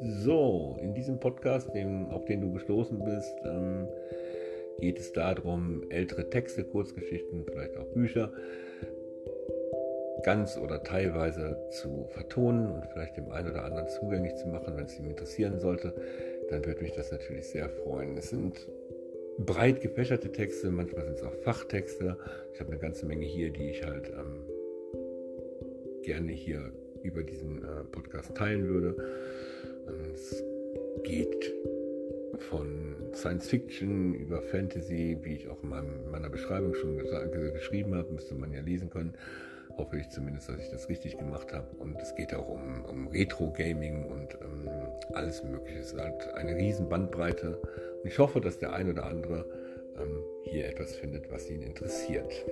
So, in diesem Podcast, dem, auf den du gestoßen bist, ähm, geht es darum, ältere Texte, Kurzgeschichten, vielleicht auch Bücher ganz oder teilweise zu vertonen und vielleicht dem einen oder anderen zugänglich zu machen, wenn es ihm interessieren sollte, dann würde mich das natürlich sehr freuen. Es sind breit gefächerte Texte, manchmal sind es auch Fachtexte. Ich habe eine ganze Menge hier, die ich halt ähm, gerne hier über diesen äh, Podcast teilen würde. Geht von Science Fiction über Fantasy, wie ich auch in, meiner Beschreibung schon geschrieben habe, müsste man ja lesen können. Hoffe ich zumindest, dass ich das richtig gemacht habe. Und es geht auch um, um Retro-Gaming und ähm, alles Mögliche. Es halt eine riesen Bandbreite. Und ich hoffe, dass der ein oder andere ähm, hier etwas findet, was ihn interessiert.